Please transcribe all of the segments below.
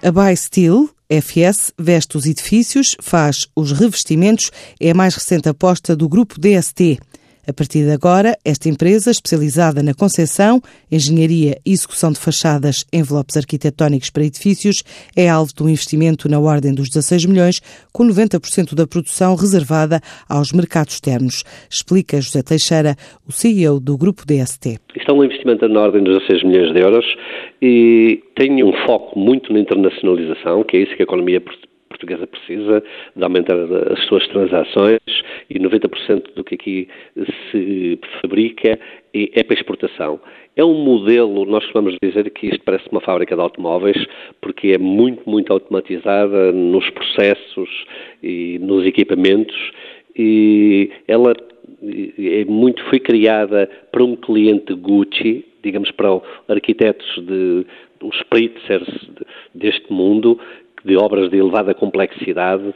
A Buy Steel, FS, veste os edifícios, faz os revestimentos, é a mais recente aposta do grupo DST. A partir de agora, esta empresa, especializada na concepção, engenharia e execução de fachadas, envelopes arquitetónicos para edifícios, é alvo de um investimento na ordem dos 16 milhões, com 90% da produção reservada aos mercados externos. Explica José Teixeira, o CEO do grupo DST. Isto é um investimento na ordem dos 16 milhões de euros e tem um foco muito na internacionalização, que é isso que a economia portuguesa precisa de aumentar as suas transações e 90% do que aqui se fabrica é para exportação. É um modelo, nós costumamos dizer que isto parece uma fábrica de automóveis, porque é muito, muito automatizada nos processos e nos equipamentos e ela é muito, foi criada para um cliente Gucci, digamos para arquitetos de os Pritzers deste mundo, de obras de elevada complexidade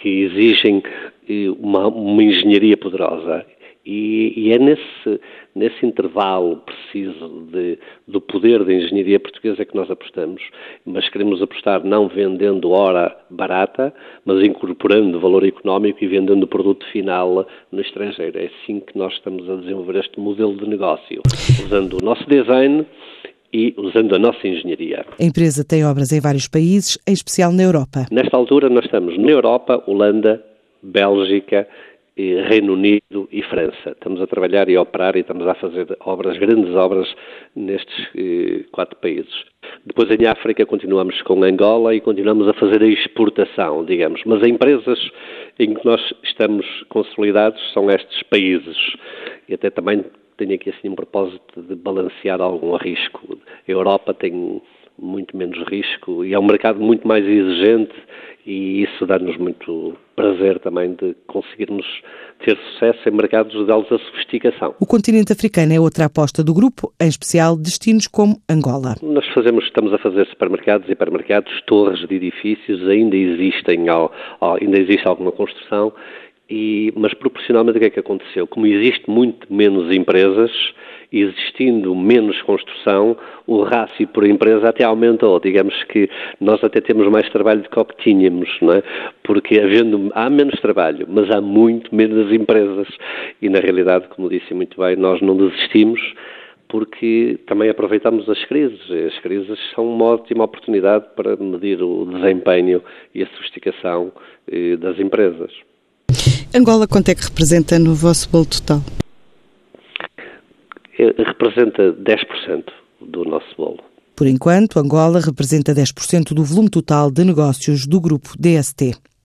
que exigem eh, uma, uma engenharia poderosa. E, e, é nesse, nesse intervalo preciso de, do poder da engenharia portuguesa que nós apostamos, mas queremos apostar não vendendo hora barata, mas incorporando valor económico e vendendo o produto final no estrangeiro. É assim que nós estamos a desenvolver este modelo de negócio, usando o nosso design e usando a nossa engenharia. A empresa tem obras em vários países, em especial na Europa. Nesta altura nós estamos na Europa, Holanda, Bélgica, Reino Unido e França. Estamos a trabalhar e a operar e estamos a fazer obras, grandes obras nestes eh, quatro países. Depois em África continuamos com Angola e continuamos a fazer a exportação, digamos. Mas as empresas em que nós estamos consolidados são estes países. E até também tenho aqui assim um propósito de balancear algum risco. A Europa tem muito menos risco e é um mercado muito mais exigente e isso dá-nos muito prazer também de conseguirmos ter sucesso em mercados de alta sofisticação. O continente africano é outra aposta do grupo, em especial destinos como Angola. Nós fazemos, estamos a fazer supermercados e hipermercados, torres de edifícios, ainda existem, ainda existe alguma construção e, mas proporcionalmente o que é que aconteceu? Como existe muito menos empresas, existindo menos construção, o rácio por empresa até aumentou. Digamos que nós até temos mais trabalho do que tínhamos, não é? Porque havendo, há menos trabalho, mas há muito menos empresas. E na realidade, como disse muito bem, nós não desistimos porque também aproveitamos as crises. As crises são uma ótima oportunidade para medir o desempenho e a sofisticação eh, das empresas. Angola, quanto é que representa no vosso bolo total? É, representa 10% do nosso bolo. Por enquanto, Angola representa 10% do volume total de negócios do grupo DST.